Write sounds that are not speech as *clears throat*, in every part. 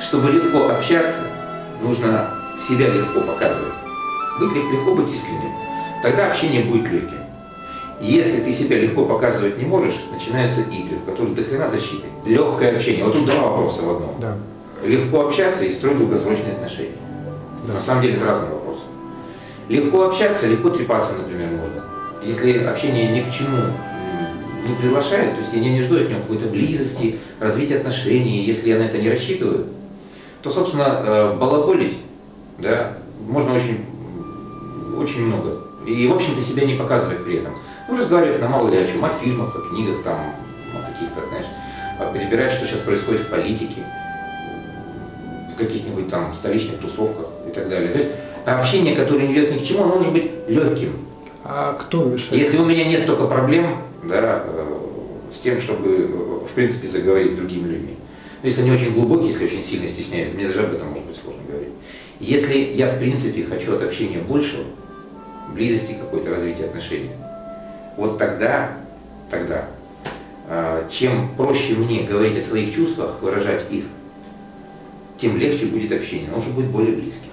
Чтобы легко общаться, нужно себя легко показывать. Быть легко быть искренним. Тогда общение будет легким. Если ты себя легко показывать не можешь, начинаются игры, в которых до хрена защиты. Легкое общение. Вот тут два вопроса в одном. Да. Легко общаться и строить долгосрочные отношения. Да. На самом деле это разные вопросы. Легко общаться, легко трепаться, например, можно. Если общение ни к чему не приглашает, то есть я не жду от него какой-то близости, развития отношений, если я на это не рассчитываю, то, собственно, э, балаболить, да, можно очень, очень много. И, в общем-то, себя не показывать при этом. Ну, разговаривать на мало ли о чем, о фильмах, о книгах, там, о каких-то, знаешь, перебирать, что сейчас происходит в политике, в каких-нибудь там столичных тусовках и так далее. То есть общение, которое не ведет ни к чему, оно может быть легким. А кто мешает? Если у меня нет только проблем да, э, с тем, чтобы, э, в принципе, заговорить с другими если они очень глубокие, если очень сильно стесняют, мне даже об этом может быть сложно говорить. Если я, в принципе, хочу от общения большего, близости какой-то, развития отношений, вот тогда, тогда, э, чем проще мне говорить о своих чувствах, выражать их, тем легче будет общение, оно уже будет более близким.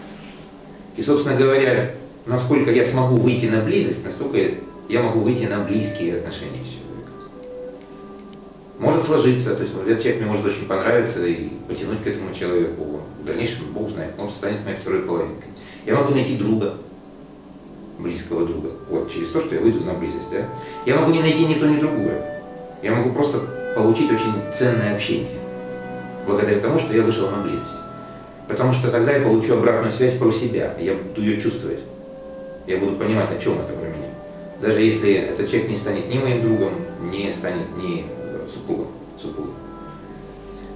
И, собственно говоря, насколько я смогу выйти на близость, настолько я могу выйти на близкие отношения с человеком. Может сложиться, то есть этот человек мне может очень понравиться и потянуть к этому человеку. В дальнейшем Бог знает, он станет моей второй половинкой. Я могу найти друга, близкого друга, вот через то, что я выйду на близость. Да? Я могу не найти ни то, ни другое. Я могу просто получить очень ценное общение, благодаря тому, что я вышел на близость. Потому что тогда я получу обратную связь про себя, я буду ее чувствовать. Я буду понимать, о чем это про меня. Даже если этот человек не станет ни моим другом, не станет ни супругом. супругом.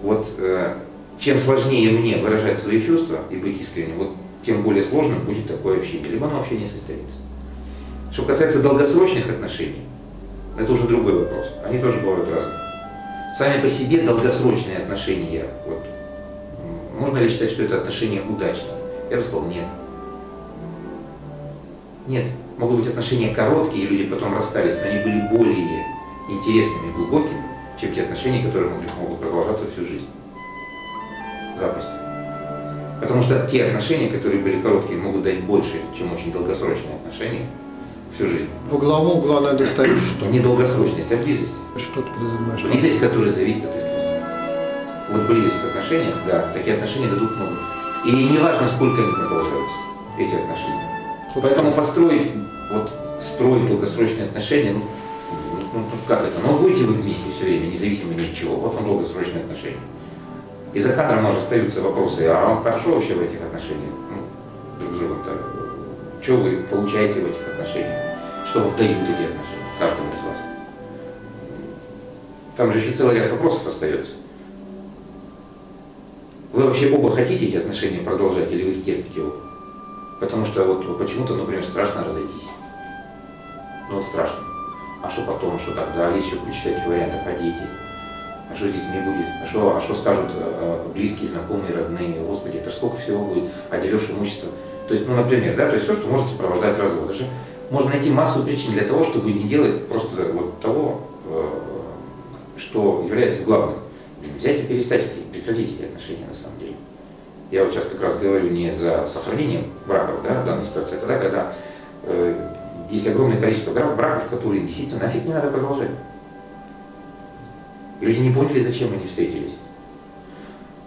Вот э, чем сложнее мне выражать свои чувства и быть искренним, вот тем более сложным будет такое общение, либо оно вообще не состоится. Что касается долгосрочных отношений, это уже другой вопрос. Они тоже бывают разные. Сами по себе долгосрочные отношения, вот, можно ли считать, что это отношения удачные? Я бы сказал, нет. Нет. Могут быть отношения короткие, и люди потом расстались, но они были более интересными глубокими, чем те отношения, которые могут, могут продолжаться всю жизнь. Запросто. Потому что те отношения, которые были короткие, могут дать больше, чем очень долгосрочные отношения всю жизнь. Во главу угла надо ставить что? Не долгосрочность, а близость. Что ты подразумеваешь? Близость, которая зависит от искренности. Вот близость в отношениях, да, такие отношения дадут много. И не важно, сколько они продолжаются, эти отношения. Поэтому построить, вот, строить долгосрочные отношения, ну, ну, ну как это, ну будете вы вместе все время, независимо ни от чего, вот вам долгосрочные отношения. И за кадром уже остаются вопросы, а вам хорошо вообще в этих отношениях? Ну, друг с другом-то. Что вы получаете в этих отношениях? Что вам дают эти отношения, каждому из вас? Там же еще целый ряд вопросов остается. Вы вообще оба хотите эти отношения продолжать или вы их терпите оба? Потому что вот почему-то, например, страшно разойтись. Ну вот страшно. А что потом, что тогда? Есть еще куча всяких вариантов, а дети? А что с детьми будет? А что, а что скажут э, близкие, знакомые, родные? Господи, это сколько всего будет? А делешь имущество? То есть, ну, например, да, то есть все, что может сопровождать развод. Даже можно найти массу причин для того, чтобы не делать просто вот того, э, что является главным. Взять и перестать прекратить эти отношения на самом деле. Я вот сейчас как раз говорю не за сохранение браков да, в данной ситуации, а тогда, когда э, есть огромное количество браков, которые действительно нафиг не надо продолжать. Люди не поняли, зачем они встретились.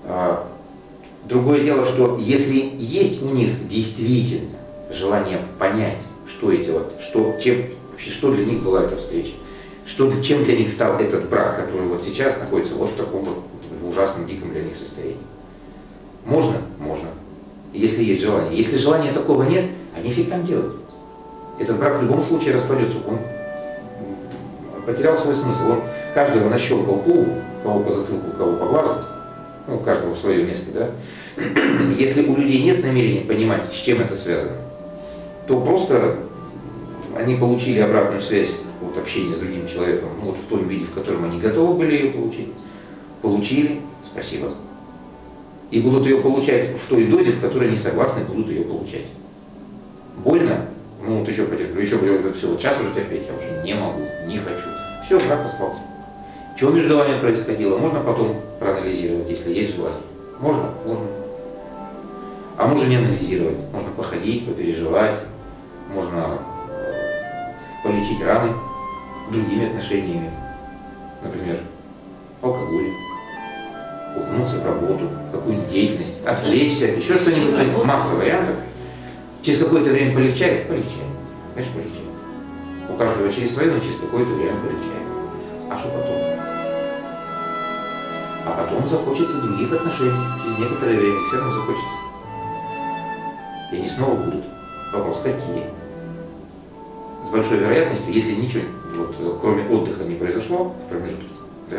А, другое дело, что если есть у них действительно желание понять, что эти вот, что, чем, что для них была эта встреча, что, чем для них стал этот брак, который вот сейчас находится вот в таком вот ужасном, диком для них состоянии. Можно? Можно. Если есть желание. Если желания такого нет, а нефиг там делать. Этот брак в любом случае распадется. Он потерял свой смысл. Он каждого нащелкал пол, кого по затылку, кого по глазу, ну, каждого в свое место, да. *clears throat* Если у людей нет намерения понимать, с чем это связано, то просто они получили обратную связь от общения с другим человеком, ну, вот в том виде, в котором они готовы были ее получить. Получили, спасибо. И будут ее получать в той дозе, в которой они согласны будут ее получать. Больно? Ну вот еще потерплю, еще говорю, все, вот сейчас уже терпеть я уже не могу, не хочу. Все, брак распался. Чего между вами происходило, можно потом проанализировать, если есть желание. Можно? Можно. А можно не анализировать. Можно походить, попереживать, можно э, полечить раны другими отношениями. Например, алкоголем, укнуться в работу, в какую-нибудь деятельность, отвлечься, еще что-нибудь. То есть масса вариантов. Через какое-то время полегчает? Полегчает. Конечно, полегчает. У каждого через свое, но через какое-то время полегчает. А что потом? А потом захочется других отношений. Через некоторое время все равно захочется. И они снова будут. Вопрос, какие? С большой вероятностью, если ничего, вот, кроме отдыха не произошло в промежутке, да,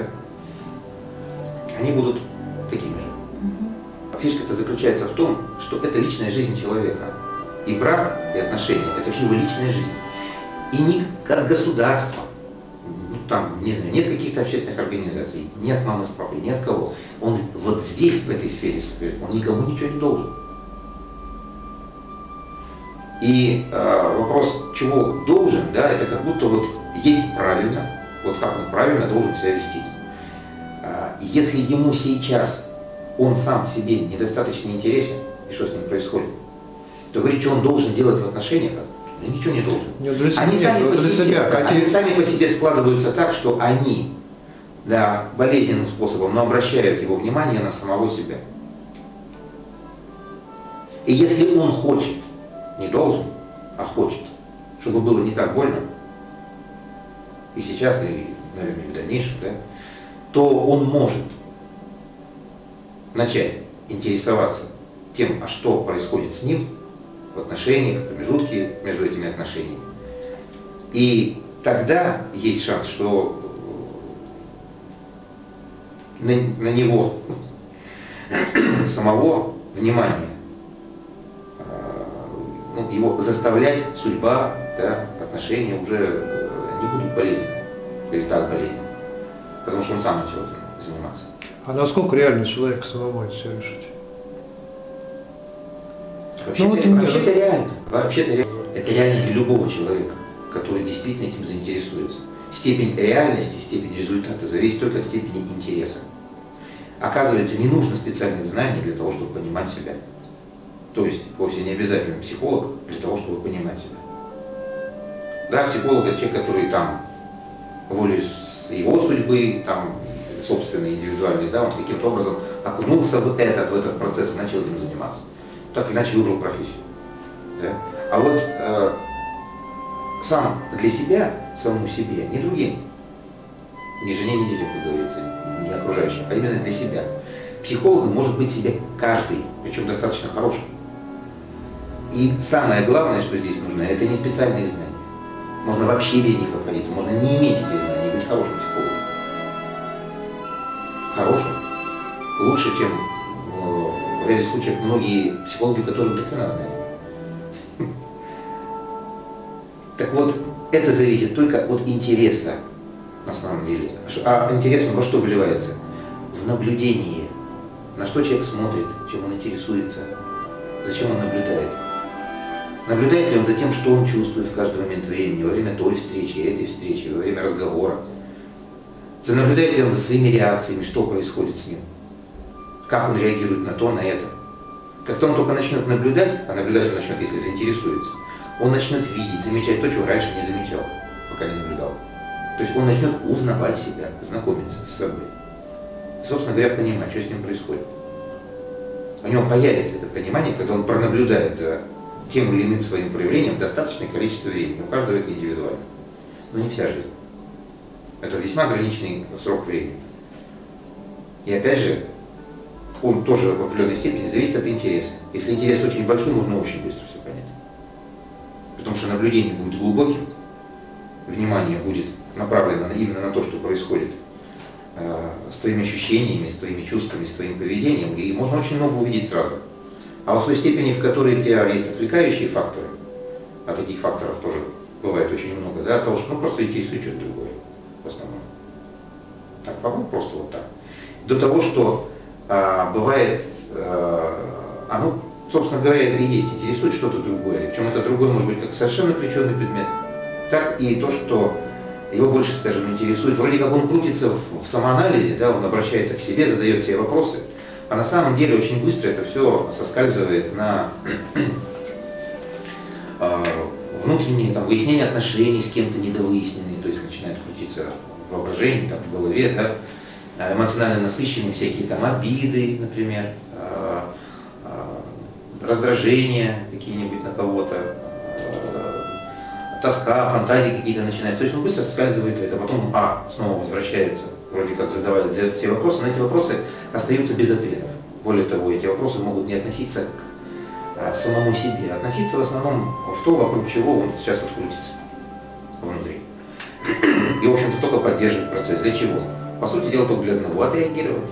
они будут такими же. Фишка-то заключается в том, что это личная жизнь человека. И брак, и отношения – это все его личная жизнь. И ни от государства, ну, там, не знаю, нет каких-то общественных организаций, нет мамы с папой, нет кого. Он вот здесь, в этой сфере, он никому ничего не должен. И э, вопрос, чего должен, да, это как будто вот есть правильно, вот как он правильно должен себя вести. Э, если ему сейчас он сам себе недостаточно интересен, и что с ним происходит, то говорит, что он должен делать в отношениях, да ничего не должен. Нет, для себя, они, сами нет, по для себе, себя, какие- они сами по себе складываются так, что они да, болезненным способом, но обращают его внимание на самого себя. И если он хочет, не должен, а хочет, чтобы было не так больно, и сейчас, и, наверное, и в дальнейшем, да, то он может начать интересоваться тем, а что происходит с ним в отношениях, в промежутке между этими отношениями. И тогда есть шанс, что на, на него *clears throat* самого внимание, э, ну, его заставлять судьба, да, отношения уже э, не будут болезненными, или так болезненными, потому что он сам начал этим заниматься. А насколько реально человек самому это все решить? Вообще-то, вот нет. вообще-то реально. Вообще-то. Это реально для любого человека, который действительно этим заинтересуется. Степень реальности, степень результата зависит только от степени интереса. Оказывается, не нужно специальных знаний для того, чтобы понимать себя. То есть вовсе не обязательно психолог для того, чтобы понимать себя. Да, психолог это человек, который там волей с- его судьбы, там собственной, индивидуальной, да, он каким-то образом окунулся в этот, в этот процесс и начал этим заниматься. Так иначе выбрал профессию. Да? А вот э, сам для себя, самому себе, не другим, ни жене, ни детям, как говорится, не окружающим, а именно для себя. Психологом может быть себе каждый, причем достаточно хорошим. И самое главное, что здесь нужно, это не специальные знания. Можно вообще без них обходиться, можно не иметь этих знаний, быть хорошим психологом. Хорошим. Лучше, чем ряде случаев многие психологи, которые хрена знают. Так вот, это зависит только от интереса на самом деле. А интерес во что выливается? В наблюдении. На что человек смотрит, чем он интересуется, зачем он наблюдает. Наблюдает ли он за тем, что он чувствует в каждый момент времени, во время той встречи, этой встречи, во время разговора. Наблюдает ли он за своими реакциями, что происходит с ним. Как он реагирует на то, на это. Как-то он только начнет наблюдать, а наблюдать он начнет, если заинтересуется, он начнет видеть, замечать то, чего раньше не замечал, пока не наблюдал. То есть он начнет узнавать себя, знакомиться с собой. И, собственно говоря, понимать, что с ним происходит. У него появится это понимание, когда он пронаблюдает за тем или иным своим проявлением достаточное количество времени. У каждого это индивидуально. Но не вся жизнь. Это весьма ограниченный срок времени. И опять же, он тоже в определенной степени зависит от интереса. Если интерес очень большой, можно очень быстро все понять. Потому что наблюдение будет глубоким, внимание будет направлено именно на то, что происходит э, с твоими ощущениями, с твоими чувствами, с твоим поведением, и можно очень много увидеть сразу. А в той степени, в которой у тебя есть отвлекающие факторы, а таких факторов тоже бывает очень много, да, того, что ну, просто интересует что-то другое в основном. Так, по-моему, просто вот так. До того, что а, бывает, а, оно, собственно говоря, это и есть, интересует что-то другое. Причем это другое может быть как совершенно ключевый предмет, так и то, что его больше, скажем, интересует. Вроде как он крутится в, в самоанализе, да, он обращается к себе, задает себе вопросы, А на самом деле очень быстро это все соскальзывает на *clears throat* а, внутренние там, выяснения отношений с кем-то недовыясненные, то есть начинает крутиться воображение, там, в голове, да, эмоционально насыщенные всякие там обиды, например, а, раздражения какие-нибудь на кого-то, тоска, фантазии какие-то начинаются. То есть он быстро скальзывает это, потом, а, снова возвращается, вроде как задавали все вопросы, но эти вопросы остаются без ответов. Более того, эти вопросы могут не относиться к а, самому себе, относиться в основном в то, вокруг чего он сейчас вот крутится внутри. И, в общем-то, только поддерживать процесс. Для чего? По сути дела, только для одного – отреагировать.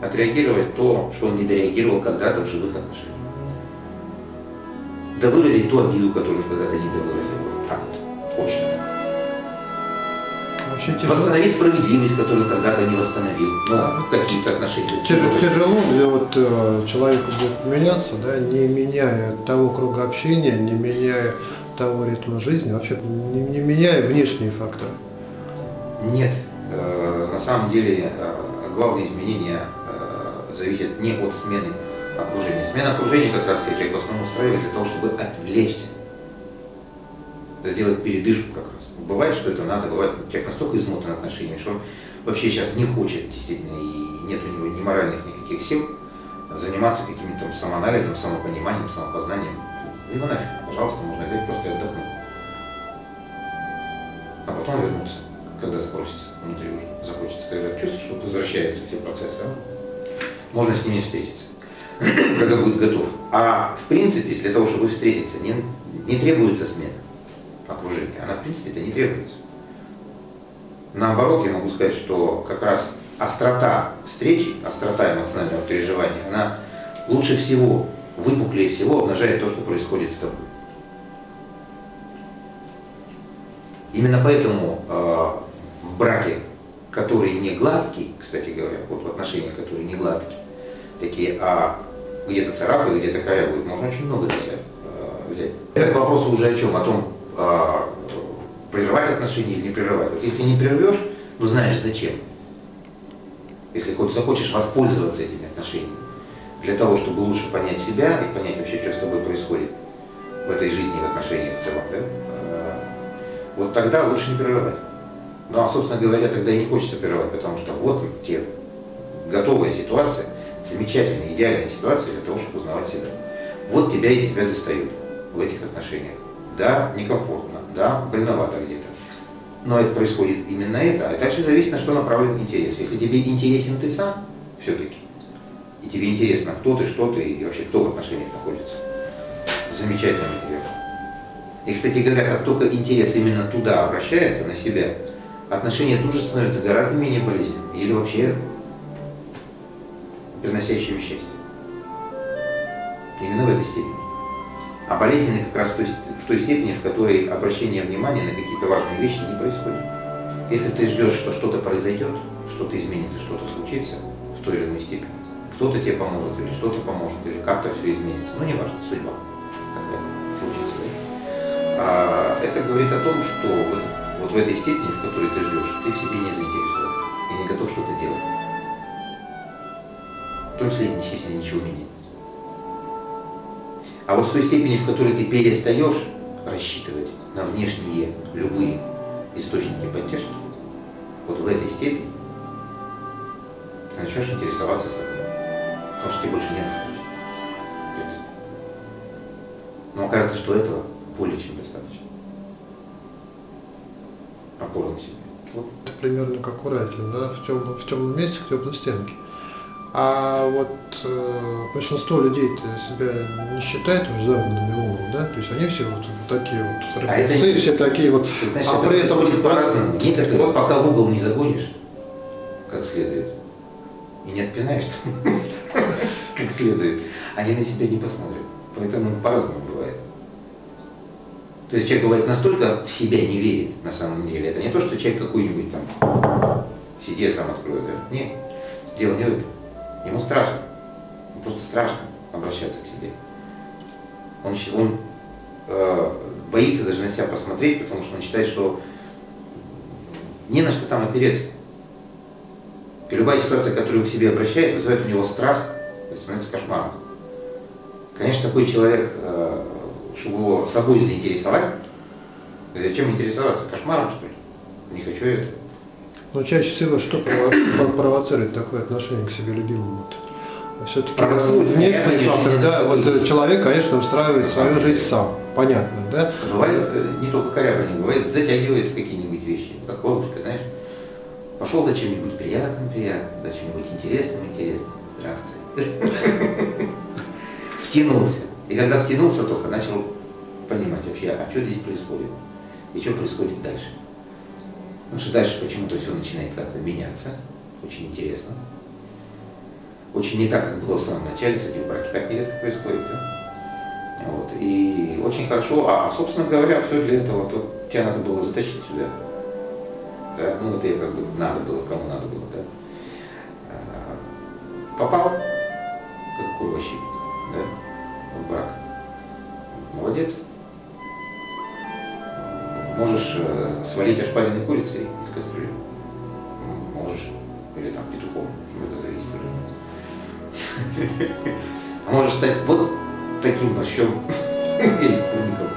Отреагировать то, что он не дореагировал когда-то в живых отношениях. Да выразить ту обиду, которую он когда-то не довыразил. Так вот, тяжело. Восстановить справедливость, которую когда-то не восстановил. Ну, а, в каких-то отношениях. Тяжело, тяжело где вот э, человеку будет меняться, да, не меняя того круга общения, не меняя того ритма жизни, вообще не, не меняя внешние факторы. Нет. Э, на самом деле главное изменение э, зависит не от смены окружения. Смена окружения как раз человек в основном устраивает для того, чтобы отвлечься сделать передышку как раз. Бывает, что это надо, бывает, человек настолько измотан отношениями, что он вообще сейчас не хочет действительно, и нет у него ни моральных никаких сил заниматься каким-то там самоанализом, самопониманием, самопознанием. Его нафиг, пожалуйста, можно взять просто и отдохнуть. А потом вернуться, когда спросится внутри уже, захочется, когда чувствуешь, что возвращаются все процессы, можно с ними встретиться, когда будет готов. А в принципе, для того, чтобы встретиться, не, не требуется смена окружения. Она в принципе это не требуется. Наоборот, я могу сказать, что как раз острота встречи, острота эмоционального переживания, она лучше всего, выпуклее всего обнажает то, что происходит с тобой. Именно поэтому э, в браке, который не гладкий, кстати говоря, вот в отношениях, которые не гладкие, такие, а где-то царапают, где-то корябают, можно очень много для себя э, взять. Это к вопросу уже о чем? О том, а, прерывать отношения или не прерывать. Вот если не прервешь, ну знаешь зачем. Если хоть захочешь воспользоваться этими отношениями, для того, чтобы лучше понять себя и понять вообще, что с тобой происходит в этой жизни, в отношениях в целом, да, а, вот тогда лучше не прерывать. Ну а, собственно говоря, тогда и не хочется прерывать, потому что вот те готовая ситуация, замечательная, идеальная ситуация для того, чтобы узнавать себя. Вот тебя из тебя достают в этих отношениях да, некомфортно, да, больновато где-то. Но это происходит именно это. А дальше зависит, на что направлен интерес. Если тебе интересен ты сам, все-таки, и тебе интересно, кто ты, что ты, и вообще кто в отношениях находится, замечательный материал. И, кстати говоря, как только интерес именно туда обращается, на себя, отношения тут же становятся гораздо менее болезненными или вообще приносящими счастье. Именно в этой степени а болезненны как раз в той, в той степени, в которой обращение внимания на какие-то важные вещи не происходит. Если ты ждешь, что что-то произойдет, что-то изменится, что-то случится в той или иной степени, кто-то тебе поможет, или что-то поможет, или как-то все изменится, ну не важно, судьба такая случится. А это говорит о том, что вот, вот в этой степени, в которой ты ждешь, ты в себе не заинтересован и не готов что-то делать. В том числе, естественно, ничего менять. А вот в той степени, в которой ты перестаешь рассчитывать на внешние любые источники поддержки, вот в этой степени ты начнешь интересоваться собой. Потому что тебе больше не нужно. Но окажется, что этого более чем достаточно. На себе. Вот. Примерно как у Райтлин, да? В, тем, в темном месте к теплой стенке. А вот э, большинство людей себя не считает уже загнанными умом, да? То есть они все вот, вот такие вот храбрецы, а все такие вот. Значит, а при этом по-разному. Некоторые, вот, пока в угол не загонишь, как следует, и не отпинаешь *laughs* как следует, они на себя не посмотрят. Поэтому по-разному бывает. То есть человек бывает настолько в себя не верит на самом деле. Это не то, что человек какой-нибудь там я сам открою, да? Нет. Дело не в этом. Ему страшно. Ему просто страшно обращаться к себе. Он, он э, боится даже на себя посмотреть, потому что он считает, что не на что там опереться. И любая ситуация, которую к себе обращает, вызывает у него страх это становится кошмаром. Конечно, такой человек, э, чтобы его собой заинтересовать, зачем интересоваться? Кошмаром, что ли? Не хочу это. Но чаще всего что прово- провоцирует такое отношение к себе любимому-то? Все-таки конечно, факторы, да, вот э, человек, конечно, устраивает свою жизнь сам, понятно, да? Бывает, э, не только корябание, бывает, затягивает в какие-нибудь вещи, как ловушка, знаешь. Пошел за чем-нибудь приятным, приятным, за чем-нибудь интересным, интересным. Здравствуй. *laughs* Втянулся. И когда втянулся только, начал понимать вообще, а что здесь происходит? И что происходит дальше? Потому что дальше почему-то все начинает как-то меняться. Очень интересно. Очень не так, как было в самом начале, кстати, в браке так нередко происходит. Да? Вот. И очень хорошо, а, а, собственно говоря, все для этого, вот, тебя надо было затащить сюда. Да? Ну это я как бы надо было, кому надо было, да. А, Попал, как курващик, да, в брак. Молодец. Можешь э, свалить ошпаренной курицей из кастрюли. Можешь. Или там петухом. Ну, Это зависит уже. А можешь стать вот таким борщом *laughs* или курником.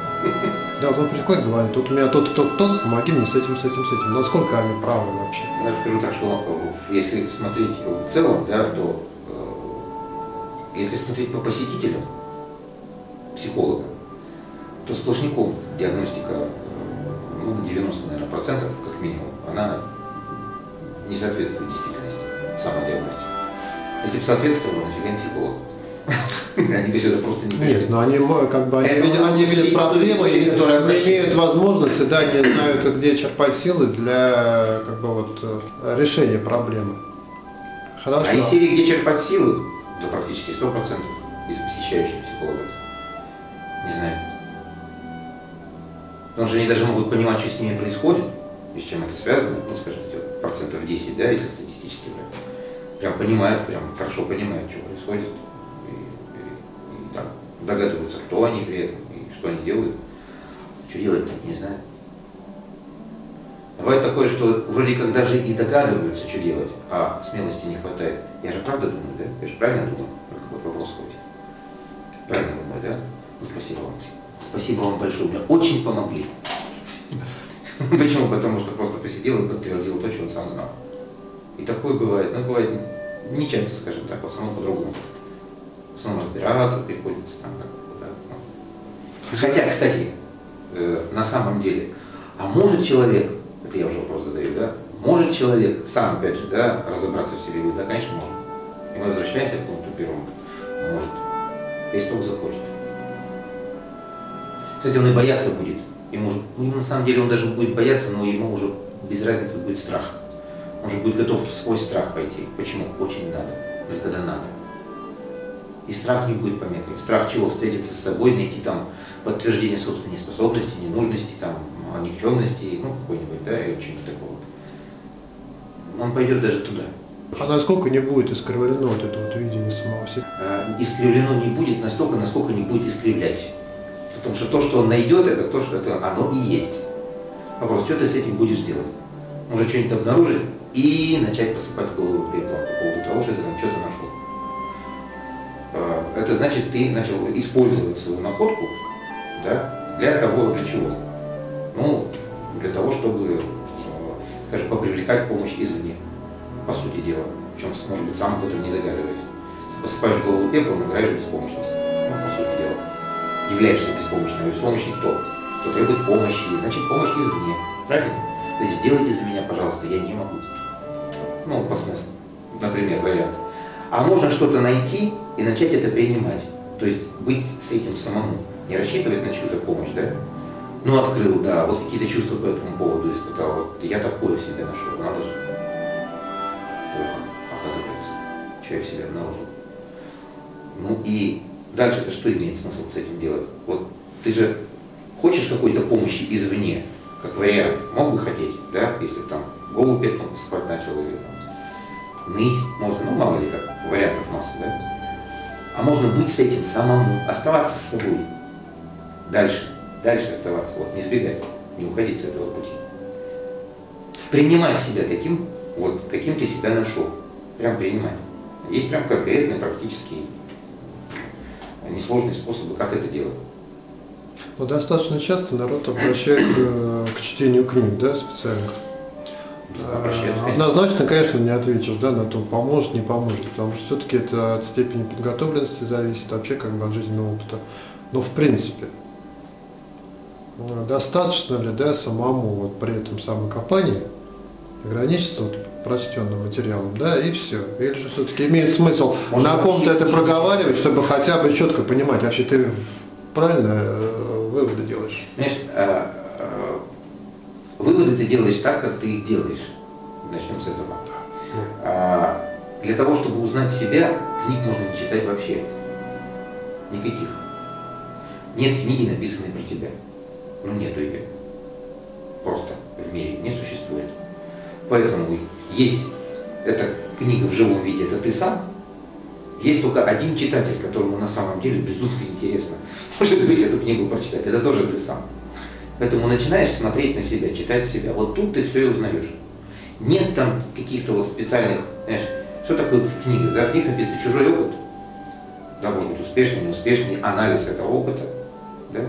Да, он приходит, говорит, тут у меня тот, тот, тот, помоги мне с этим, с этим, с этим. Насколько они правы вообще? Я скажу так, что э, если смотреть в целом, да, то э, если смотреть по посетителям, психолога, то сплошняком диагностика, ну, 90, наверное, процентов, как минимум, она не соответствует действительности, самодиагностика. Если бы соответствовала, нафига им психолог? *laughs* Они бы сюда просто не пришли. Нет, но они мо- как бы они, видят, они видят проблемы и не имеют возможности, да, не знают, где черпать силы для как бы вот решения проблемы. Хорошо. А из серии, где черпать силы, то практически 100% из посещающих психолога не знает. Потому что они даже могут понимать, что с ними происходит, и с чем это связано, ну, скажем, процентов 10, да, если статистически. Прям понимают, прям хорошо понимают, что происходит. И, и- и там догадываются, кто они при этом, и что они делают. Что делать так не знают. Бывает такое, что вроде как даже и догадываются, что делать, а смелости не хватает. Я же правда думаю, да? Я же правильно думаю, про какой вопрос хоть. Правильно думаю, да? Спасибо вам. Спасибо вам большое, мне очень помогли. *laughs* Почему? Потому что просто посидел и подтвердил то, что он сам знал. И такое бывает, ну бывает не часто, скажем так, в основном по-другому. В основном разбираться приходится там как-то, да. ну. Хотя, кстати, э, на самом деле, а может человек, это я уже вопрос задаю, да, может человек сам, опять же, да, разобраться в себе, да, конечно, может. И мы возвращаемся к пункту первому. Может. Если только захочет. Кстати, он и бояться будет. Ему, же- ну, на самом деле он даже будет бояться, но ему уже без разницы будет страх. Он же будет готов сквозь страх пойти. Почему? Очень надо. Или когда надо. И страх не будет помехой. Страх чего? Встретиться с собой, найти там подтверждение собственной способности, ненужности, там, а, никчемности, ну, какой-нибудь, да, или чего-то такого. Он пойдет даже туда. А насколько не будет искривлено вот это вот видение самого себя? Э, искривлено не будет настолько, насколько не будет искривлять. Потому что то, что он найдет, это то, что это оно и есть. Вопрос, что ты с этим будешь делать? Может что-нибудь обнаружить и начать посыпать голову пеплом по поводу того, что ты там что-то нашел. Э, Это значит, ты начал использовать свою находку да, для кого, для чего? Ну, для того, чтобы, э, скажем, попривлекать помощь извне, по сути дела. Причем, может быть, сам об этом не догадываясь. Посыпаешь голову пеплом, играешь беспомощность. Ну, по сути дела. Являешься беспомощным. Беспомощный кто? Кто требует помощи. Значит, помощь извне. Правильно? То есть сделайте за меня, пожалуйста, я не могу. Ну, по смыслу. Например, вариант. А можно что-то найти и начать это принимать. То есть быть с этим самому. Не рассчитывать на чью-то помощь, да? Ну, открыл, да, вот какие-то чувства по этому поводу испытал. Вот я такое в себе нашел, надо же. О, как, оказывается, что я в себе обнаружил. Ну и дальше-то что имеет смысл с этим делать? Вот ты же хочешь какой-то помощи извне, как вариант, мог бы хотеть, да, если там голову пеплом спать начал или там, ныть, можно, ну мало ли как, вариантов масса, да? А можно быть с этим самому, оставаться с собой. Дальше, дальше оставаться, вот, не сбегать, не уходить с этого пути. Принимать себя таким, вот, каким ты себя нашел. Прям принимать. Есть прям конкретные, практические, несложные способы, как это делать. Но достаточно часто народ обращает э, к чтению книг, да, специальных. Обращаются. Однозначно, конечно, не ответишь, да, на то, поможет, не поможет, потому что все-таки это от степени подготовленности зависит, вообще как бы от жизненного опыта. Но в принципе, э, достаточно ли, да, самому вот при этом самокопании ограничиться вот прочтенным материалом, да, и все. Или же все-таки имеет смысл Может, на ком-то это проговаривать, чтобы хотя бы четко понимать, вообще ты правильно э, выводы делаешь. Понимаешь, э, э, выводы ты делаешь так, как ты их делаешь. Начнем с этого. А, Для того, чтобы узнать себя, книг можно не читать вообще. Никаких. Нет книги, написанной про тебя. Ну, нету ее. Просто в мире не существует. Поэтому есть эта книга в живом виде, это ты сам. Есть только один читатель, которому на самом деле безумно интересно, может быть, эту книгу прочитать. Это тоже ты сам. Поэтому начинаешь смотреть на себя, читать себя. Вот тут ты все и узнаешь. Нет там каких-то вот специальных, знаешь, что такое в книгах? Да, в них описан чужой опыт. Да, может быть, успешный, неуспешный, анализ этого опыта. Да?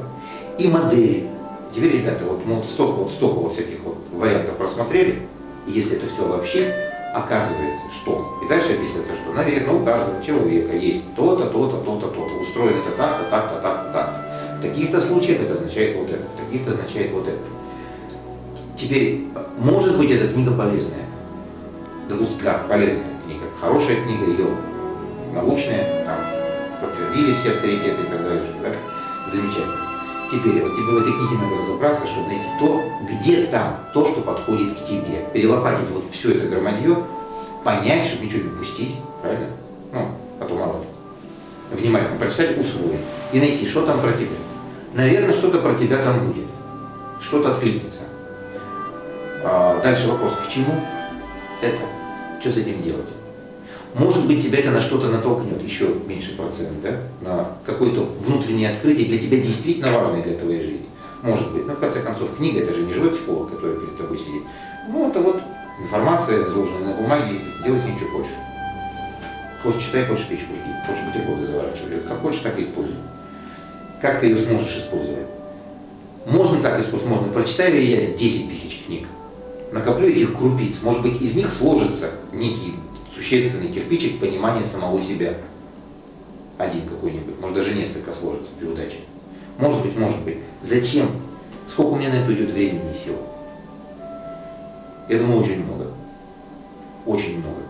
И модели. Теперь, ребята, вот мы вот столько вот, столько вот всяких вот вариантов просмотрели, если это все вообще, оказывается, что? И дальше описывается, что, наверное, у каждого человека есть то-то, то-то, то-то, то-то, устроено это так-то, так-то, так-то, так-то. В таких-то случаях это означает вот это, в таких-то означает вот это. Теперь, может быть, эта книга полезная. Допустим, да, полезная книга. Хорошая книга, ее научная, там, подтвердили все авторитеты и так далее, да, замечательно. Теперь вот тебе в этой книге надо разобраться, чтобы найти то, где там то, что подходит к тебе. Перелопатить вот все это громадье, понять, чтобы ничего не упустить, правильно? Ну, а то мало ли. Внимательно прочитать, усвоить. И найти, что там про тебя. Наверное, что-то про тебя там будет. Что-то откликнется. А дальше вопрос, к чему это? Что с этим делать? Может быть, тебя это на что-то натолкнет, еще меньше процент, да? На какое-то внутреннее открытие, для тебя действительно важное для твоей жизни. Может быть. Но в конце концов, книга это же не живой психолог, который перед тобой сидит. Ну, это вот информация, изложенная на бумаге, с ней что хочешь. Читай, хочешь печку жги, хочешь бутерброды заворачивай. Как хочешь, так и используй. Как ты ее сможешь использовать? Можно так использовать, можно. Прочитаю я 10 тысяч книг, накоплю этих крупиц, может быть, из них сложится некий существенный кирпичик понимания самого себя. Один какой-нибудь, может даже несколько сложится при удаче. Может быть, может быть. Зачем? Сколько у меня на это идет времени и сил? Я думаю, очень много. Очень много.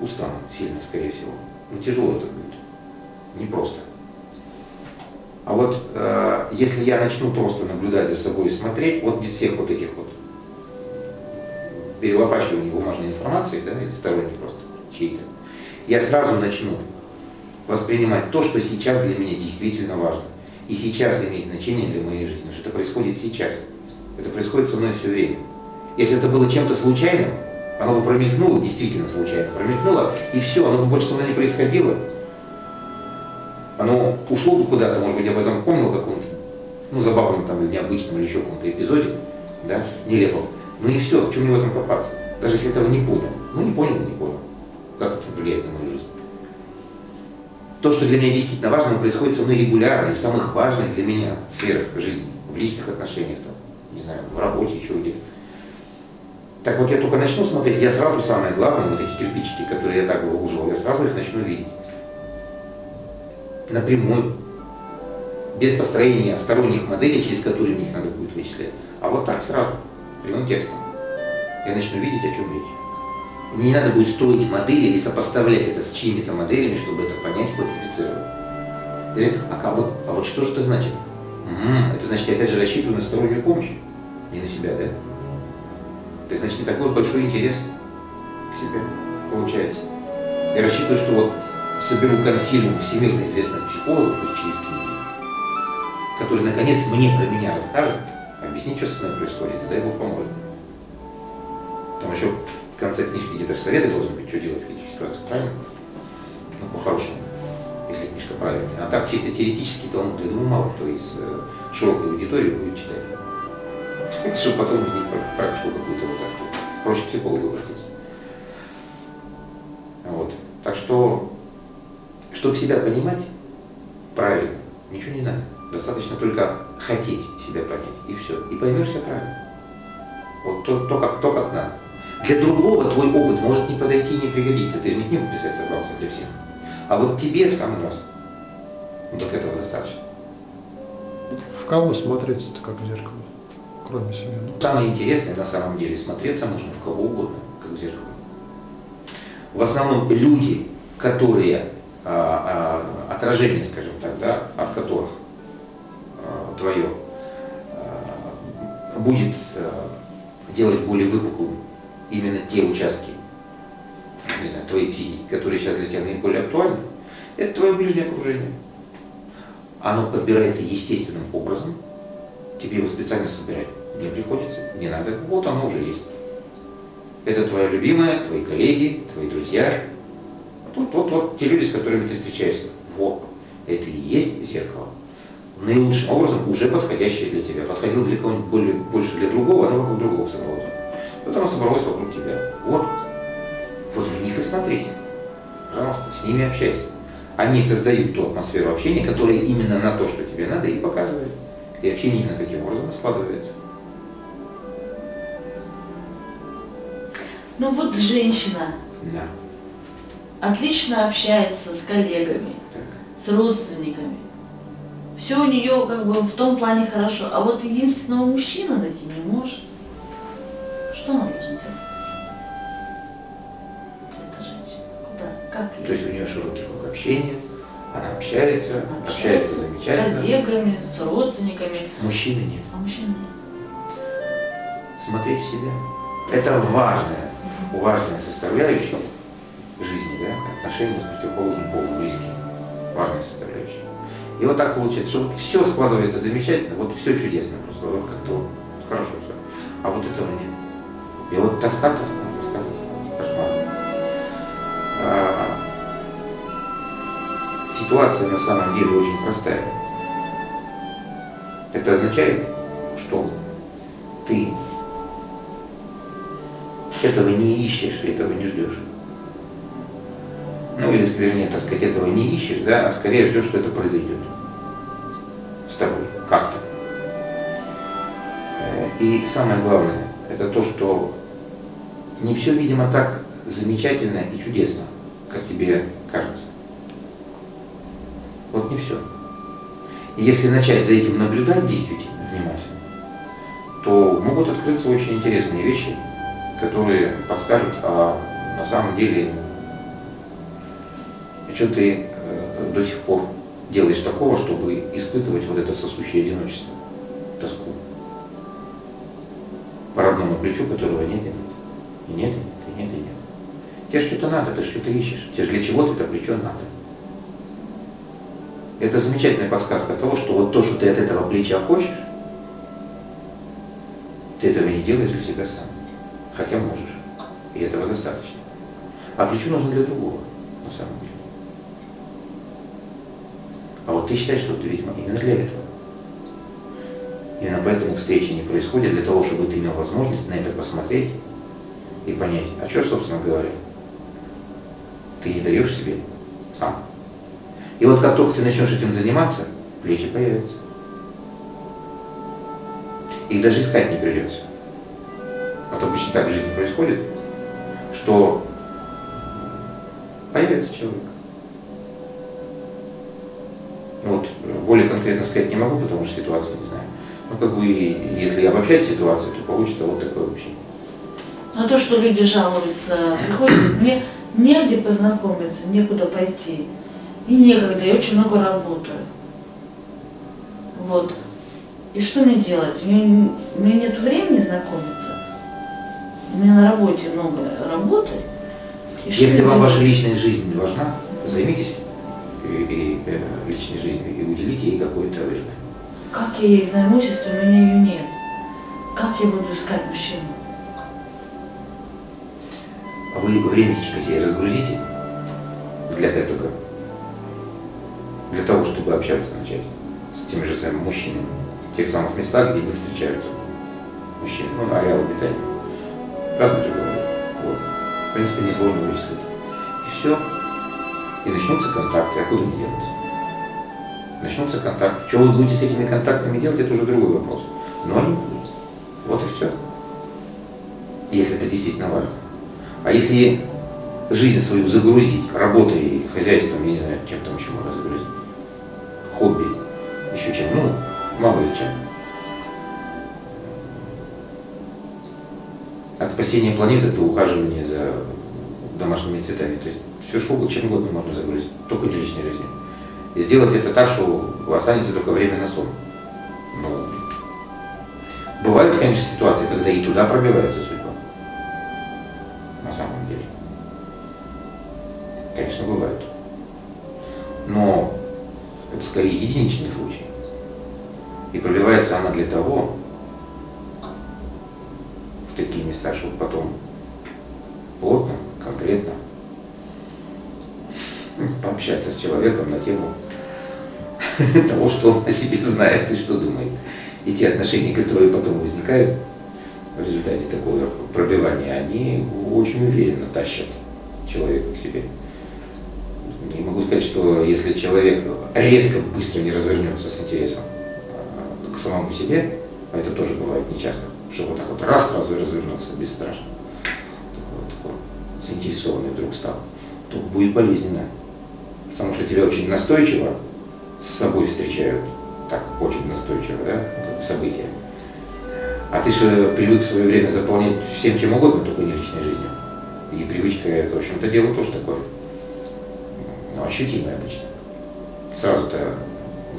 Устану сильно, скорее всего. Но тяжело это будет. Непросто. А вот э, если я начну просто наблюдать за собой и смотреть, вот без всех вот этих вот перелопачивания бумажной информации, да, или сторонней просто, чьей-то, я сразу начну воспринимать то, что сейчас для меня действительно важно. И сейчас имеет значение для моей жизни, что это происходит сейчас. Это происходит со мной все время. Если это было чем-то случайным, оно бы промелькнуло, действительно случайно, промелькнуло, и все, оно бы больше со мной не происходило. Оно ушло бы куда-то, может быть, я об этом помнил каком-то, ну, забавном там или необычном, или еще каком-то эпизоде, да, нелепом. Ну и все, чем мне в этом копаться? Даже если этого не понял. Ну не понял и не понял. Как это влияет на мою жизнь? То, что для меня действительно важно, происходит со мной регулярно и в самых важных для меня сферах жизни, в личных отношениях, там, не знаю, в работе, еще где-то. Так вот я только начну смотреть, я сразу самое главное, вот эти кирпичики, которые я так выуживал, я сразу их начну видеть. Напрямую. Без построения сторонних моделей, через которые мне их надо будет вычислять. А вот так сразу, прямым текстом. Я начну видеть, о чем речь. Мне не надо будет строить модели или сопоставлять это с чьими-то моделями, чтобы это понять, классифицировать. И, а, вот, а вот что же это значит? М, это значит, я опять же рассчитываю на стороннюю помощь, не на себя, да? Так значит, не такой уж большой интерес к себе получается. Я рассчитываю, что вот соберу консилиум всемирно известных психологов, пусть через книги, который наконец мне про меня расскажет, объяснит, что со мной происходит, и дай Бог поможет. Там еще в конце книжки где-то же советы должны быть, что делать в этих ситуациях, правильно? Ну, по-хорошему, если книжка правильная. А так чисто теоретически талмуд, я думаю, мало кто из э, широкой аудитории будет читать. *laughs* Чтобы потом из них пр- практику какую-то вытаскивать. Проще к психологу обратиться. Вот. Так что, чтобы себя понимать правильно, ничего не надо. Достаточно только хотеть себя понять, и все. И поймешь себя правильно. Вот то, то, как, то, как надо. Для другого твой опыт может не подойти и не пригодиться. Ты же не книгу писать собрался для всех. А вот тебе в самый раз. Ну так этого достаточно. В кого смотреться-то как в зеркало? Кроме себя. Ну, Самое интересное на самом деле смотреться можно в кого угодно, как в зеркало. В основном люди, которые а, а, отражение, скажем так, да, от которых твое а, будет а, делать более выпуклым именно те участки, не знаю, твоей психики, которые сейчас для тебя наиболее актуальны, это твое ближнее окружение. Оно подбирается естественным образом, тебе его специально собирать не приходится, не надо, вот оно уже есть. Это твоя любимая, твои коллеги, твои друзья. Вот, вот, вот те люди, с которыми ты встречаешься. Вот, это и есть зеркало. Наилучшим образом уже подходящее для тебя. Подходил для кого-нибудь более, больше для другого, оно вокруг другого собралось. Вот оно собралось вокруг тебя. Вот. Вот в них и смотрите. Пожалуйста, с ними общайся. Они создают ту атмосферу общения, которая именно на то, что тебе надо, и показывает. И общение именно таким образом складывается. Ну вот женщина Да. отлично общается с коллегами, Так. с родственниками. Все у нее как бы в том плане хорошо, а вот единственного мужчину найти не может. Что она должна делать? Эта женщина. Куда? Как То ей? есть у нее широкий круг общения, она общается, общается Общается с замечательно. коллегами, с родственниками, Мужчины нет. а мужчин нет. Смотреть в себя. Это важная, важная составляющая жизни, да, отношения с противоположным полом близкие. Важная составляющая. И вот так получается, что вот все складывается замечательно, вот все чудесно просто, вот как-то вот хорошо все. А вот этого нет. И вот тоска, тоска, тоска, тоска, кошмар. А, ситуация на самом деле очень простая. Это означает, что ты этого не ищешь, этого не ждешь. Ну или, вернее, так сказать, ищешь, да, а скорее ждешь, что это произойдет с тобой, как-то. Э, И самое главное, это то, что не все, видимо, так замечательно и чудесно, как тебе кажется. Вот не все. И если начать за этим наблюдать действительно внимательно, то могут открыться очень интересные вещи, которые подскажут, а на самом деле, что ты до сих пор делаешь такого, чтобы испытывать вот это сосущее одиночество, тоску по родному плечу, которого нет и нет. И нет, и нет, и нет, и нет. Тебе же что-то надо, ты же что-то ищешь. Тебе же для чего-то это плечо надо. Это замечательная подсказка того, что вот то, что ты от этого плеча хочешь, ты этого не делаешь для себя сам. Хотя можешь. И этого достаточно. А плечо нужно для другого, на самом деле. А вот ты считаешь, что ты, видимо, именно для этого. Именно поэтому встречи не происходят, для того, чтобы ты имел возможность на это посмотреть и понять, а что, собственно говоря, ты не даешь себе сам. И вот как только ты начнешь этим заниматься, плечи появятся. Их даже искать не придется. Вот обычно так в жизни происходит, что появится человек. Вот, более конкретно сказать не могу, потому что ситуацию не знаю. Ну, как бы, если обобщать ситуацию, то получится вот такое общение. Но то, что люди жалуются, приходят, мне негде познакомиться, некуда пойти. И некогда, я очень много работаю. Вот. И что мне делать? У меня, у меня нет времени знакомиться. У меня на работе много работы. И Если вам делать? ваша личная жизнь важна, займитесь и, и, э, личной жизнью и уделите ей какое-то время. Как я ей займусь, если у меня ее нет? Как я буду искать мужчину? А вы времечко себе разгрузите для этого, для того, чтобы общаться начать с теми же самыми мужчинами, в тех самых местах, где не встречаются мужчины, ну, ареал обитания. Разные же бывают. Вот. В принципе, несложно вычислить. И все. И начнутся контакты. А куда они денутся? Начнутся контакты. Что вы будете с этими контактами делать, это уже другой вопрос. Но они будут. Вот и все. Если это действительно важно. А если жизнь свою загрузить работой, хозяйством, я не знаю, чем там еще можно загрузить, хобби, еще чем, ну, мало ли чем. От спасения планеты до ухаживания за домашними цветами. То есть все что чем угодно можно загрузить, только не личной жизнью. И сделать это так, что останется только время на сон. Но бывают, конечно, ситуации, когда и туда пробивается судьба. На самом деле. Конечно, бывают. Но это скорее единичный случай. И пробивается она для того, в такие места, чтобы потом плотно, конкретно пообщаться с человеком на тему *laughs* того, что он о себе знает и что думает. И те отношения, которые потом возникают в результате такого пробивания, они очень уверенно тащат человека к себе. Не могу сказать, что если человек резко, быстро не развернется с интересом а, к самому себе, а это тоже бывает нечасто, что вот так вот раз сразу развернулся, бесстрашно, такой, такой заинтересованный вдруг стал, то будет болезненно. Потому что тебя очень настойчиво с собой встречают, так, очень настойчиво, да, события. А ты же привык в свое время заполнять всем чем угодно, только не личной жизнью. И привычка это, в общем-то, дело тоже такое. Ну, ощутимое обычно. Сразу-то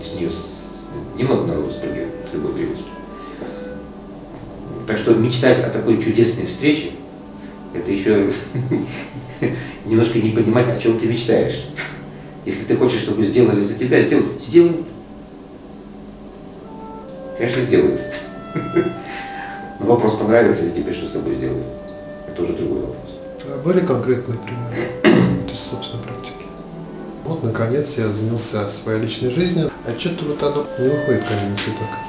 с нее немного народу спрыгивает с любой привычки. Так что мечтать о такой чудесной встрече, это еще *laughs* немножко не понимать, о чем ты мечтаешь. Если ты хочешь, чтобы сделали за тебя, сделай. Сделай. Конечно, сделают. *laughs* Но вопрос, понравится ли тебе, что с тобой сделают. Это уже другой вопрос. А были конкретные примеры из собственной практики? Вот, наконец, я занялся своей личной жизнью, а что-то вот оно не выходит ко мне так.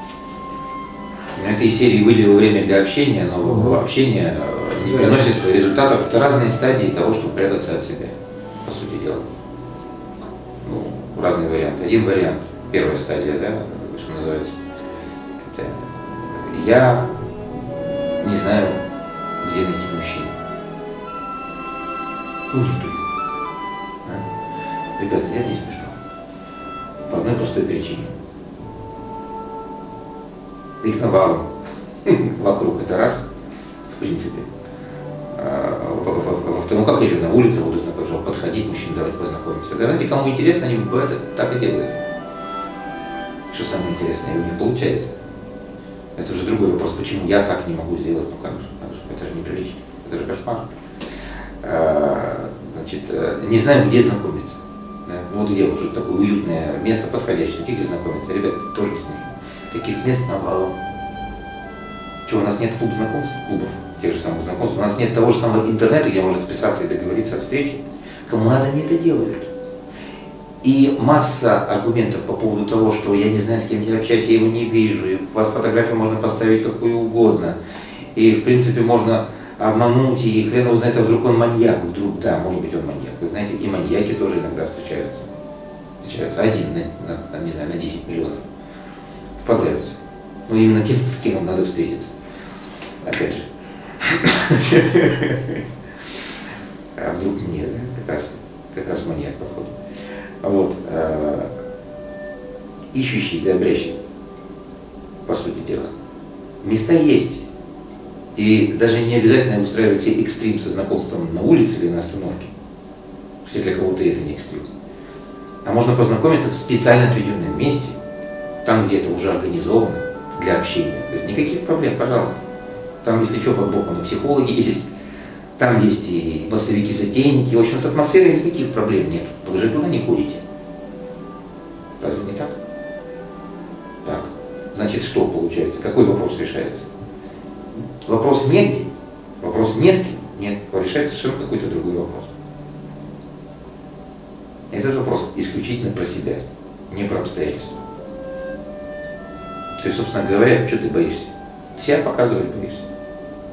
На этой серии выделил время для общения, но угу. общение не да. приносит результатов. Это разные стадии того, чтобы прятаться от себя, разные варианты. Один вариант, первая стадия, да, что называется. Это я не знаю, где найти мужчину. Ну, тут. Ребята, это не смешно. По одной простой причине. Их навалом вокруг, это раз, в принципе. А, во-вторых, ну как еще на улице буду знакомиться, подходить мужчин, давайте познакомимся. Да, знаете, кому интересно, они бывает так и делают. Что самое интересное, у них получается. Это уже другой вопрос, почему я так не могу сделать, ну как же, как же это же неприлично, это же кошмар. А, значит, э, не знаю, где знакомиться. Вот где уже такое уютное место подходящее, где знакомиться. Ребята, тоже не смешно. Таких мест навалом. Что, у нас нет клуб знакомств, клубов, тех же самых знакомств, у нас нет того же самого интернета, где можно списаться и договориться о встрече. Кому надо, они это делают. И масса аргументов по поводу того, что я не знаю, с кем я общаюсь, я его не вижу, и фотографию можно поставить какую угодно. И, в принципе, можно обмануть, и хрен его знает, а вдруг он маньяк, вдруг, да, может быть, он маньяк. Вы знаете, и маньяки тоже иногда встречаются. Встречаются один на, на, не знаю, на 10 миллионов. Впадаются. Но именно тем, с кем надо встретиться. Опять же. *laughs* А вдруг нет, как раз, как раз маньяк подходит. Вот. Э, ищущий, да, обрящий, по сути дела. Места есть. И даже не обязательно устраивать все экстрим со знакомством на улице или на остановке. Если для кого-то это не экстрим. А можно познакомиться в специально отведенном месте, там где это уже организовано для общения. То есть никаких проблем, пожалуйста. Там, если что, под боком и психологи *laughs* есть, там есть и массовики-затейники. В общем, с атмосферой никаких проблем нет. Вы же туда не ходите. Разве не так? Так. Значит, что получается? Какой вопрос решается? Вопрос негде, вопрос не с кем, нет, решается совершенно какой-то другой вопрос. Этот вопрос исключительно про себя, не про обстоятельства. То есть, собственно говоря, что ты боишься? Себя показывать боишься.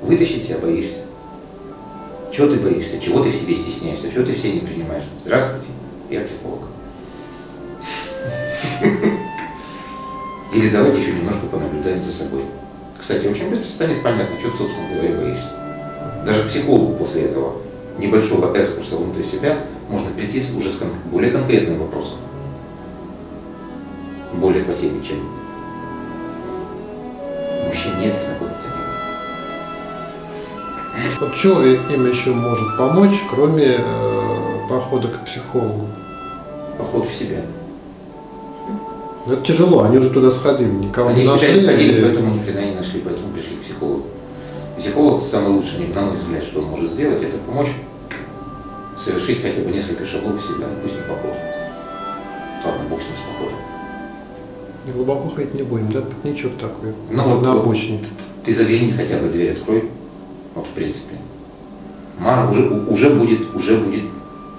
Вытащить себя боишься. Чего ты боишься? Чего ты в себе стесняешься? Чего ты все не принимаешь? Здравствуйте. Я психолог. Или давайте еще немножко понаблюдаем за собой. Кстати, очень быстро станет понятно, что ты, собственно говоря, боишься. Даже психологу после этого небольшого экскурса внутрь себя можно прийти уже с более конкретным вопросом. Более по теме, чем мужчин нет и знакомиться. Вот что им еще может помочь, кроме э, похода к психологу? Поход в себя. Это тяжело, они уже туда сходили, никого Они не нашли. не ходили, и- поэтому ни хрена не нашли, поэтому пришли к психологу. Психолог самый лучший, на мой взгляд, что он может сделать, это помочь совершить хотя бы несколько шагов в себя, ну пусть не поход. Ладно, бог с ним с походом. Глубоко ходить не будем, да? Пикничок такой, Ну, на вот. обочине. Ты загляни хотя бы дверь открой, вот в принципе. Мар уже, уже будет, уже будет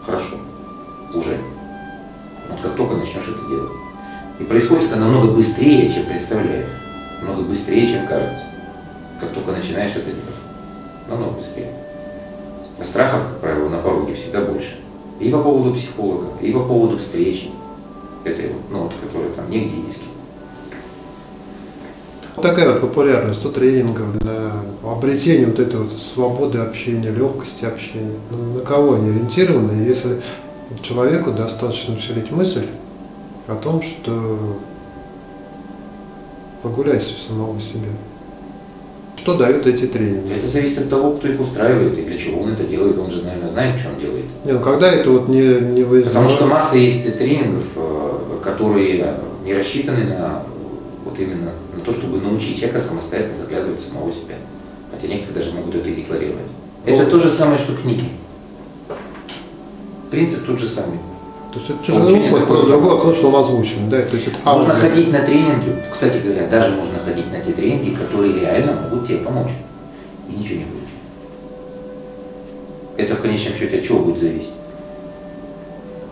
хорошо. Уже. Вот как только начнешь это делать. И происходит это намного быстрее, чем представляешь. Намного быстрее, чем кажется. Как только начинаешь это делать. Намного быстрее. А страхов, как правило, на пороге всегда больше. И по поводу психолога, и по поводу встречи. Этой вот, ну вот, которая там нигде не с. Вот такая вот популярность у тренингов для обретения вот этой вот свободы общения, легкости общения. Ну, На кого они ориентированы, если человеку достаточно вселить мысль о том, что прогуляйся в самого себя. Что дают эти тренинги? Это зависит от того, кто их устраивает и для чего он это делает. Он же, наверное, знает, что он делает. Не, ну когда это вот не, не выездное- Потому что масса есть тренингов, э, которые не рассчитаны на вот именно то, чтобы научить человека самостоятельно заглядывать в самого себя. Хотя некоторые даже могут это и декларировать. Это Ну. то же самое, что книги. Принцип тот же самый. То есть это тяжелый опыт, просто информации. вопрос, что он озвучен, да, то есть это Можно аудио. ходить на тренинги, кстати говоря, даже можно ходить на те тренинги, которые реально могут тебе помочь. И ничего не получить. Это в конечном счете от чего будет зависеть?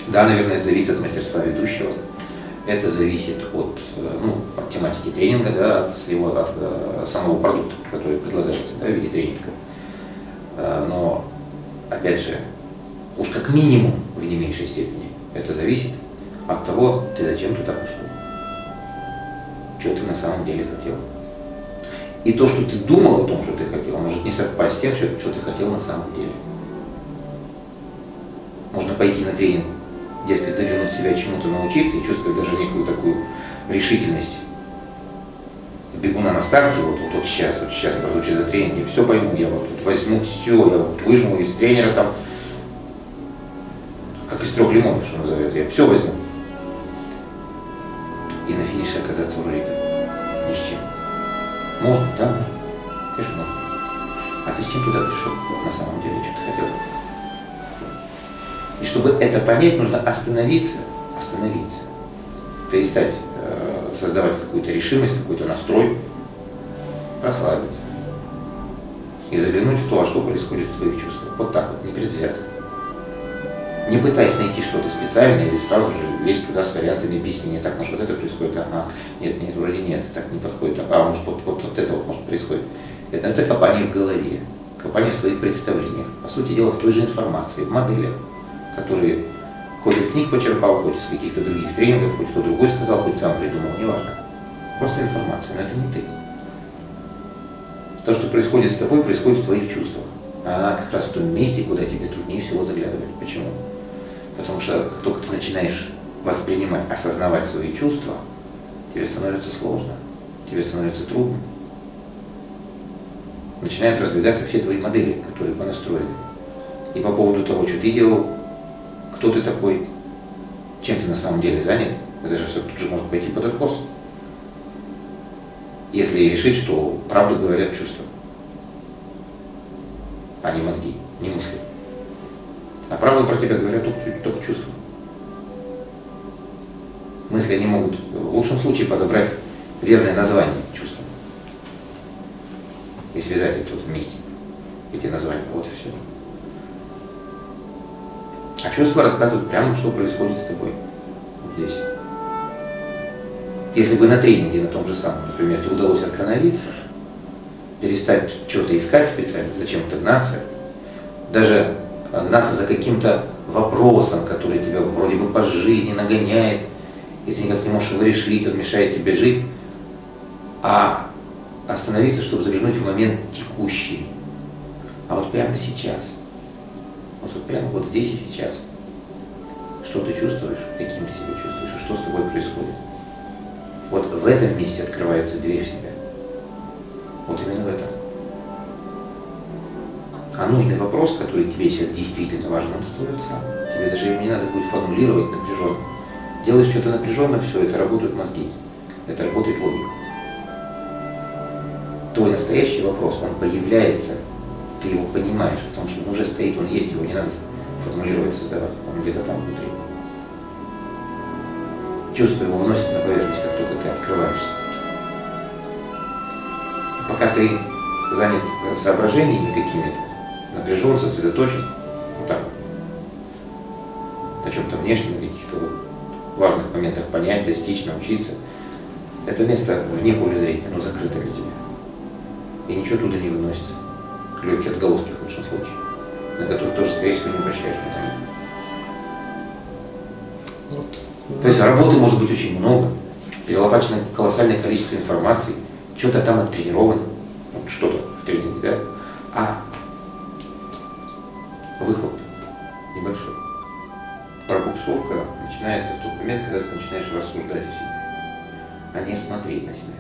Да, наверное, это зависит от мастерства ведущего. Это зависит от, э, ну, от тематики тренинга, да, от, своего, от э, самого продукта, который предлагается да, в виде тренинга. Э, Но, опять же, уж как минимум в не меньшей степени, это зависит от того, ты зачем туда пошел. Что ты на самом деле хотел. И то, что ты думал о том, что ты хотел, может не совпасть с тем, что ты хотел на самом деле. Можно пойти на тренинг, дескать, заглянуть в себя чему-то научиться и чувствовать даже некую такую решительность. Бегуна на старте, вот, вот, вот сейчас, вот сейчас я пройду через тренинг, я все пойму, я вот тут возьму все, я вот выжму из тренера там, как из трех лимонов, что называется, я все возьму. И на финише оказаться вроде как ни с чем. Можно, да, можно. Конечно, можно. А ты с чем туда пришел на самом деле, что ты хотел? И чтобы это понять, нужно остановиться, остановиться, перестать э, создавать какую-то решимость, какой-то настрой, расслабиться и заглянуть в то, а что происходит в твоих чувствах. Вот так вот, непредвзято. Не пытаясь найти что-то специальное или сразу же лезть туда с вариантами объяснения. Так, может, вот это происходит, ага, нет, нет, вроде нет, так не подходит, а может, вот, вот, вот это вот может происходит. Это называется копание в голове, копание в своих представлениях. По сути дела, в той же информации, в моделях, которые хоть из книг почерпал, хоть из каких-то других тренингов, хоть кто другой сказал, хоть сам придумал, неважно. Просто информация, но это не ты. То, что происходит с тобой, происходит в твоих чувствах. А как раз в том месте, куда тебе труднее всего заглядывать. Почему? Потому что как только ты начинаешь воспринимать, осознавать свои чувства, тебе становится сложно, тебе становится трудно. Начинают разбегаться все твои модели, которые понастроены. И по поводу того, что ты делал, кто ты такой, чем ты на самом деле занят, это же все тут же может пойти под откос. Если решить, что правду говорят чувства, а не мозги, не мысли. А правду про тебя говорят только, только чувства. Мысли они могут в лучшем случае подобрать верное название чувствам и связать это вот вместе, эти названия. Вот и все. А чувства рассказывают прямо, что происходит с тобой здесь. Если бы на тренинге, на том же самом, например, тебе удалось остановиться, перестать что-то искать специально, зачем-то гнаться, даже гнаться за каким-то вопросом, который тебя вроде бы по жизни нагоняет, и ты никак не можешь его решить, он мешает тебе жить, а остановиться, чтобы заглянуть в момент текущий. А вот прямо сейчас, вот прямо вот здесь и сейчас, что ты чувствуешь, каким ты себя чувствуешь, и что с тобой происходит. Вот в этом месте открывается дверь в себя. Вот именно в этом. А нужный вопрос, который тебе сейчас действительно важен, он стоит сам. Тебе даже его не надо будет формулировать напряженно. Делаешь что-то напряженно, все, это работают мозги. Это работает логика. Твой настоящий вопрос, он появляется, ты его понимаешь, потому что он уже стоит, он есть, его не надо формулировать, создавать, он где-то там внутри. Чувство его выносит на поверхность, как только ты открываешься. Пока ты занят соображениями какими-то, напряжен, сосредоточен, вот так, на чем-то внешнем, каких-то важных моментах понять, достичь, научиться, это место вне поля зрения, оно закрыто для тебя. И ничего туда не выносится. Легкие отголоски в лучшем случае, на которых тоже, скорее всего, не обращаешь внимания. Вот. То есть работы может быть очень много, перелопачено колоссальное количество информации, что-то там оттренировано, вот что-то в тренинге, да, а выхлоп небольшой. Пробуксовка начинается в тот момент, когда ты начинаешь рассуждать о себе, а не смотреть на себя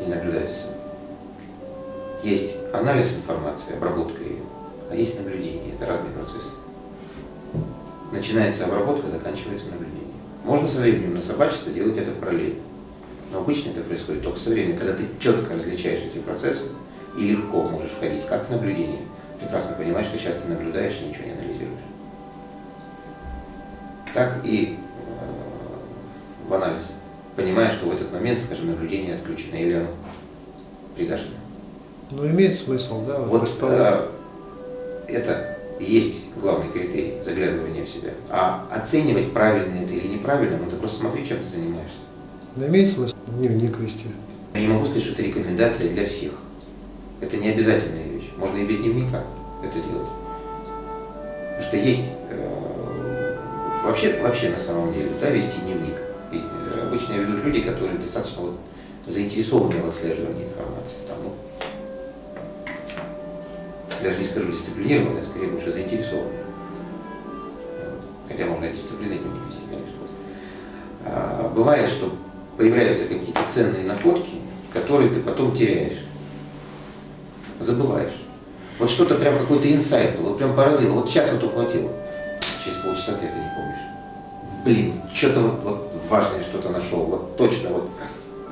и наблюдать за собой. Есть анализ информации, обработка ее, а есть наблюдение. Это разные процессы. Начинается обработка, заканчивается наблюдение. Можно со временем насобачиться, делать это параллельно. Но обычно это происходит только со временем, когда ты четко различаешь эти процессы и легко можешь входить как в наблюдение, прекрасно понимаешь, что сейчас ты наблюдаешь и ничего не анализируешь. Так и э, в анализе. Понимаешь, что в этот момент, скажем, наблюдение отключено или оно пригашено. Ну, имеет смысл, да? Вот, вот э, это и есть главный критерий заглядывания в себя. А оценивать, правильно это или неправильно, ну ты просто смотри, чем ты занимаешься. Но имеет смысл дневник вести? Я не могу сказать, что это рекомендация для всех. Это не обязательная вещь. Можно и без дневника это делать. Потому что есть э, вообще, вообще на самом деле, да, вести дневник. И э, обычно ведут люди, которые достаточно вот, заинтересованы в отслеживании информации. Там, ну, даже не скажу дисциплинированные, а скорее больше заинтересованные. Вот. Хотя можно и дисциплины дневник вести, конечно. А, бывает, что появляются какие-то ценные находки, которые ты потом теряешь забываешь. Вот что-то прям какой-то инсайт был, вот прям поразил, вот сейчас вот ухватил. Через полчаса ты это не помнишь. Блин, что-то вот, вот важное что-то нашел, вот точно, вот,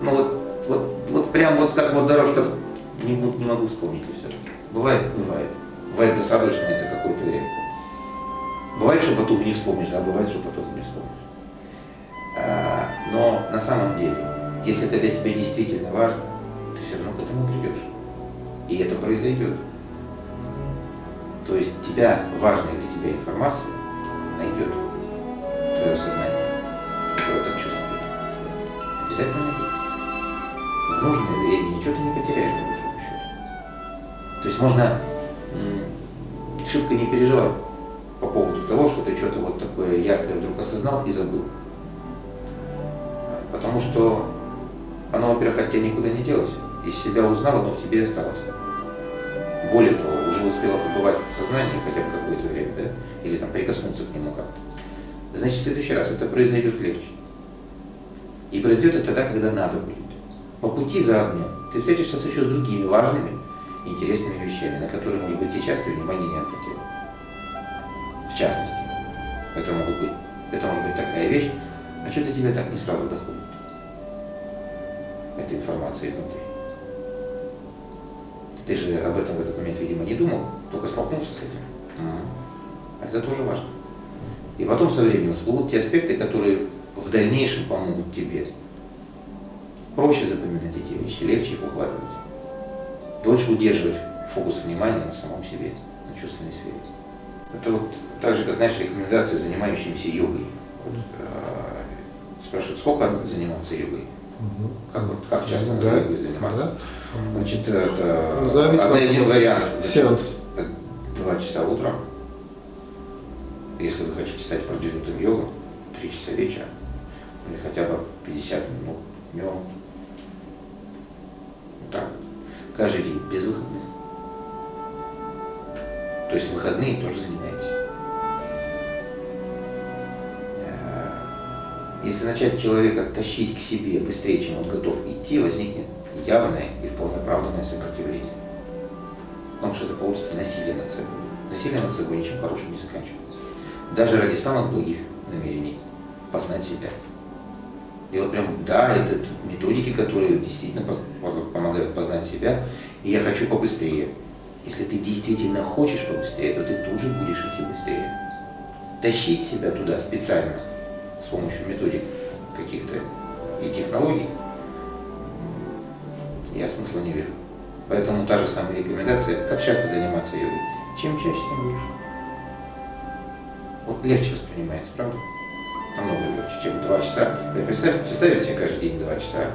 ну вот, вот, вот прям вот как вот дорожка, не, не могу вспомнить и все. Бывает, бывает. Бывает достаточно это какое-то время. Бывает, что потом не вспомнишь, а бывает, что потом не вспомнишь. А, но на самом деле, если это для тебя действительно важно, ты все равно к этому придешь. И это произойдет. То есть тебя, важная для тебя информация найдет твое сознание, которое так чувствует. Обязательно найдет. В нужное время ничего ты не потеряешь. То есть можно шибко не переживать по поводу того, что ты что-то вот такое яркое вдруг осознал и забыл. Потому что оно, во-первых, от тебя никуда не делось. Из себя узнал, оно в тебе осталось более того, уже успела побывать в сознании хотя бы какое-то время, да, или там прикоснуться к нему как-то, значит, в следующий раз это произойдет легче. И произойдет это тогда, когда надо будет. По пути заодно ты встретишься еще с другими важными, интересными вещами, на которые, может быть, сейчас ты внимания не обратил. В частности, это, могут быть, это может быть такая вещь, а что до тебя так не сразу доходит. Эта информация изнутри. Ты же об этом в этот момент, видимо, не думал, только столкнулся с этим. А это тоже важно. И потом со временем всплывут те аспекты, которые в дальнейшем помогут тебе проще запоминать эти вещи, легче их ухватывать. Дольше удерживать фокус внимания на самом себе, на чувственной сфере. Это вот так же, как, знаешь, рекомендации занимающимся йогой. Вот, э, спрашивают, сколько надо заниматься йогой? Угу. Как, вот, как часто ну, надо йогой заниматься? Да. Значит, это ну, один вариант. Сеанс. Два часа утром, если вы хотите стать продвинутым йогом, 3 часа вечера, или хотя бы 50 минут днем. Так, каждый день, без выходных. То есть выходные тоже занимаетесь. Э, Если начать человека тащить к себе быстрее, чем он готов идти, возникнет явное и вполне оправданное сопротивление. Потому что это получится насилие над собой. Насилие над собой ничем хорошим не заканчивается. Даже ради самых благих намерений познать себя. И вот прям, да, это методики, которые действительно помогают познать себя. И я хочу побыстрее. Если ты действительно хочешь побыстрее, то ты тут же будешь идти быстрее. Тащить себя туда специально с помощью методик каких-то и технологий, я смысла не вижу. Поэтому та же самая рекомендация, как часто заниматься йогой. Чем чаще, тем лучше. Вот легче воспринимается, правда? Намного легче, чем два часа. Представьте, представьте себе каждый день два часа,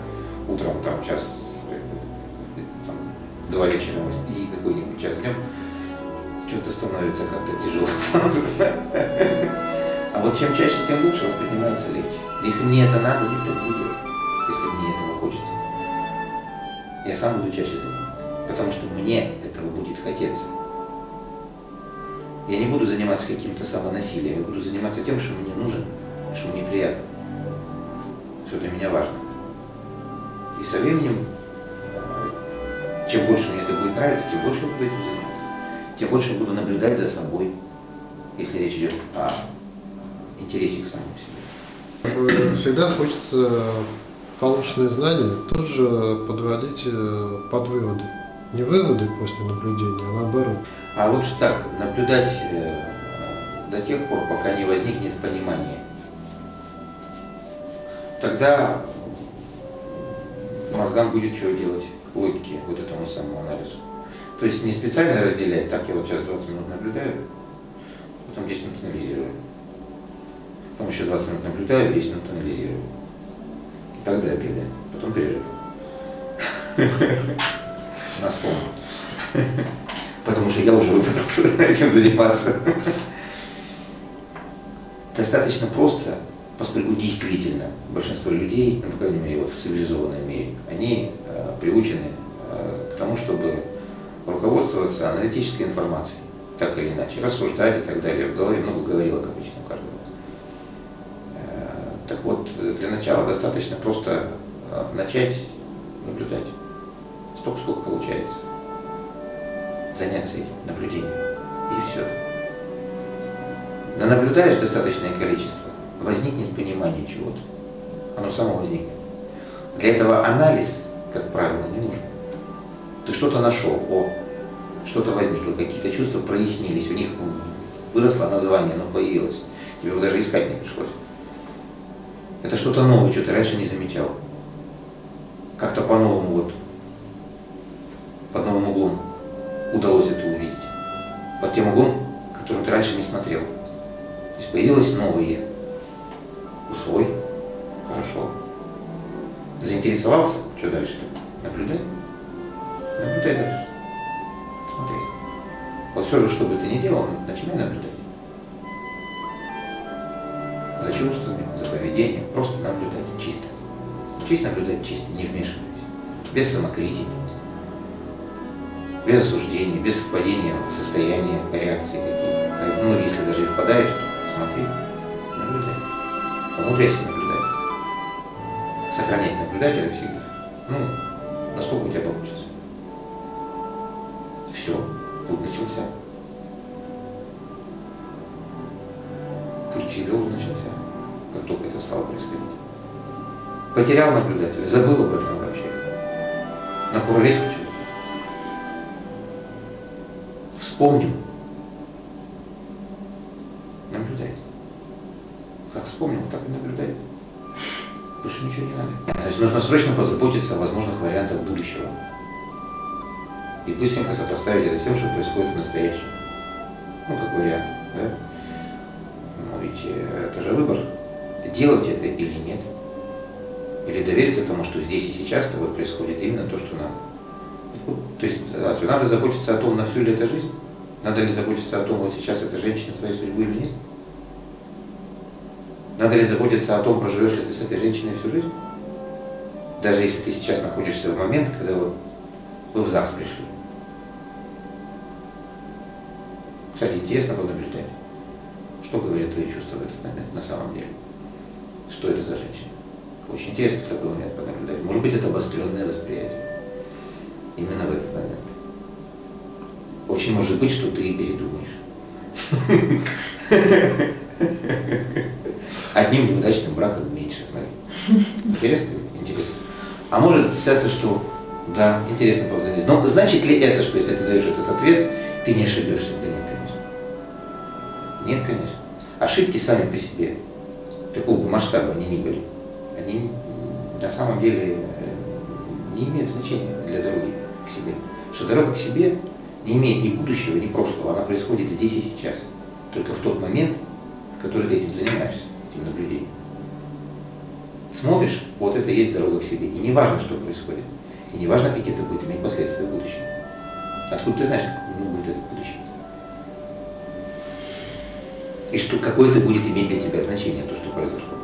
утром там час, там, два вечера и какой-нибудь час днем, что-то становится как-то тяжело сразу. А вот чем чаще, тем лучше воспринимается легче. Если мне это надо, я так буду. Если мне этого хочется. Я сам буду чаще заниматься. Потому что мне этого будет хотеться. Я не буду заниматься каким-то самонасилием, я буду заниматься тем, что мне нужен, что мне приятно, что для меня важно. И со временем, э, чем больше мне это будет нравиться, тем больше я буду этим заниматься. Тем больше я буду наблюдать за собой, если речь идет о интересе к самому себе. Всегда хочется полученные знания тут же подводить э, под выводы. Не выводы после наблюдения, а наоборот. А лучше так, наблюдать э, до тех пор, пока не возникнет понимание. Тогда мозгам будет что делать логике, вот этому самому анализу. То есть не специально разделять, так я вот сейчас 20 минут наблюдаю, потом 10 минут анализирую. Потом еще 20 минут наблюдаю, 10 минут анализирую. И до обеда, потом перерыв. *laughs* На сон. Потому что я уже выпытался *laughs* этим заниматься. Достаточно просто, поскольку действительно большинство людей, ну, по крайней мере, вот в цивилизованном мире, они э, приучены э, к тому, чтобы руководствоваться аналитической информацией, так или иначе, рассуждать и так далее. В голове много говорилок обычно у каждого. Э, так вот, для начала достаточно просто э, начать наблюдать. Столько, сколько получается. Заняться этим наблюдением. И все. Да наблюдаешь достаточное количество, возникнет понимание чего-то. Оно само возникнет. Для этого анализ, как правило, не нужен. Ты что-то нашел, о, что-то возникло, какие-то чувства прояснились, у них выросло название, оно появилось. Тебе его даже искать не пришлось. Это что-то новое, что ты раньше не замечал. Как-то по-новому вот, под новым углом удалось это увидеть. Под тем углом, который ты раньше не смотрел. То есть появилось новое. Усвой. Хорошо. Заинтересовался? Что дальше-то? Наблюдай. Наблюдай дальше. Смотри. Вот все же, что бы ты ни делал, начинай наблюдать. За чувствами, за поведением. Просто наблюдать чисто. Учись наблюдать чисто, не вмешиваясь. Без самокритики. Без осуждения, без впадения в состояние реакции какие-то. Ну, если даже и впадаешь, то смотри, наблюдай. Умудряйся наблюдать. Сохранять наблюдателя всегда. Ну, насколько у тебя получится. Все, путь начался. Путь к себе уже начался, как только это стало происходить. Потерял наблюдателя, забыл об этом вообще. Накуролесил что быстренько сопоставить это с тем, что происходит в настоящем. Ну, как вариант, да? Но ведь э, это же выбор, делать это или нет. Или довериться тому, что здесь и сейчас с тобой происходит именно то, что надо. То есть а надо заботиться о том, на всю ли это жизнь? Надо ли заботиться о том, вот сейчас эта женщина твоей судьбы или нет? Надо ли заботиться о том, проживешь ли ты с этой женщиной всю жизнь? Даже если ты сейчас находишься в момент, когда вот вы в ЗАГС пришли. Кстати, интересно понаблюдать, что говорят твои чувства в этот момент на самом деле. Что это за женщина? Очень интересно в такой момент понаблюдать. Может быть, это обостренное восприятие. Именно в этот момент. Очень может быть, что ты передумаешь. Одним неудачным браком меньше. Интересно? Интересно. А может статься, что да, интересно повзаимодействовать. Но значит ли это, что если ты даешь этот ответ, ты не ошибешься? Да нет, конечно. Ошибки сами по себе, какого бы масштаба они ни были, они на самом деле э, не имеют значения для дороги к себе. Что дорога к себе не имеет ни будущего, ни прошлого, она происходит здесь и сейчас. Только в тот момент, в который ты этим занимаешься, этим наблюдением. Смотришь, вот это и есть дорога к себе. И не важно, что происходит. И не важно, какие это будет иметь последствия в будущем. Откуда ты знаешь, как будет это будущее? И что, какое это будет иметь для тебя значение, то, что произошло?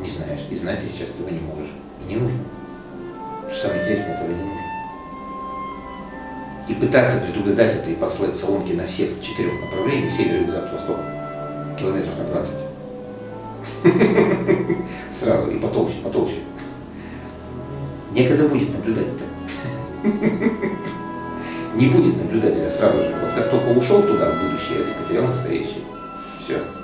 Не знаешь. И знать ты сейчас этого не можешь. И не нужно. Что самое интересное, этого не нужно. И пытаться предугадать это и послать салонки на всех четырех направлениях, север, юг, запад, восток, километров на 20. *laughs* Сразу, и потолще, потолще. Некогда будет наблюдать-то. *laughs* Не будет наблюдателя сразу же. Вот как только ушел туда, в будущее, ты потерял настоящее. Все.